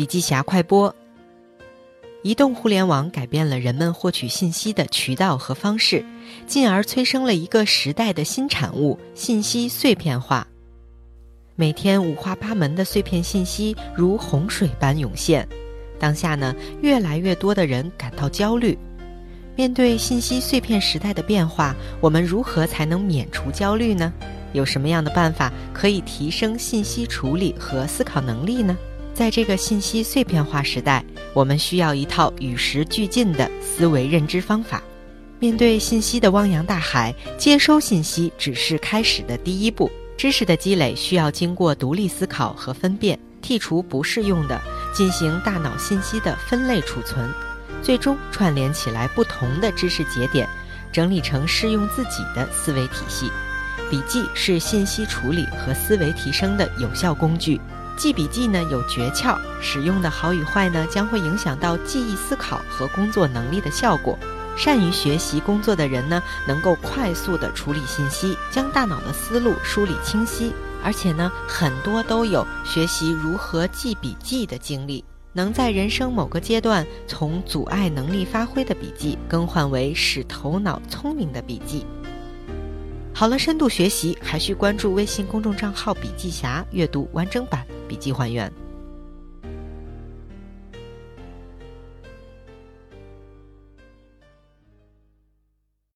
笔记侠快播。移动互联网改变了人们获取信息的渠道和方式，进而催生了一个时代的新产物——信息碎片化。每天五花八门的碎片信息如洪水般涌现，当下呢，越来越多的人感到焦虑。面对信息碎片时代的变化，我们如何才能免除焦虑呢？有什么样的办法可以提升信息处理和思考能力呢？在这个信息碎片化时代，我们需要一套与时俱进的思维认知方法。面对信息的汪洋大海，接收信息只是开始的第一步。知识的积累需要经过独立思考和分辨，剔除不适用的，进行大脑信息的分类储存，最终串联起来不同的知识节点，整理成适用自己的思维体系。笔记是信息处理和思维提升的有效工具。记笔记呢有诀窍，使用的好与坏呢将会影响到记忆、思考和工作能力的效果。善于学习工作的人呢，能够快速的处理信息，将大脑的思路梳理清晰，而且呢，很多都有学习如何记笔记的经历，能在人生某个阶段从阻碍能力发挥的笔记，更换为使头脑聪明的笔记。好了，深度学习还需关注微信公众账号“笔记侠”，阅读完整版笔记还原。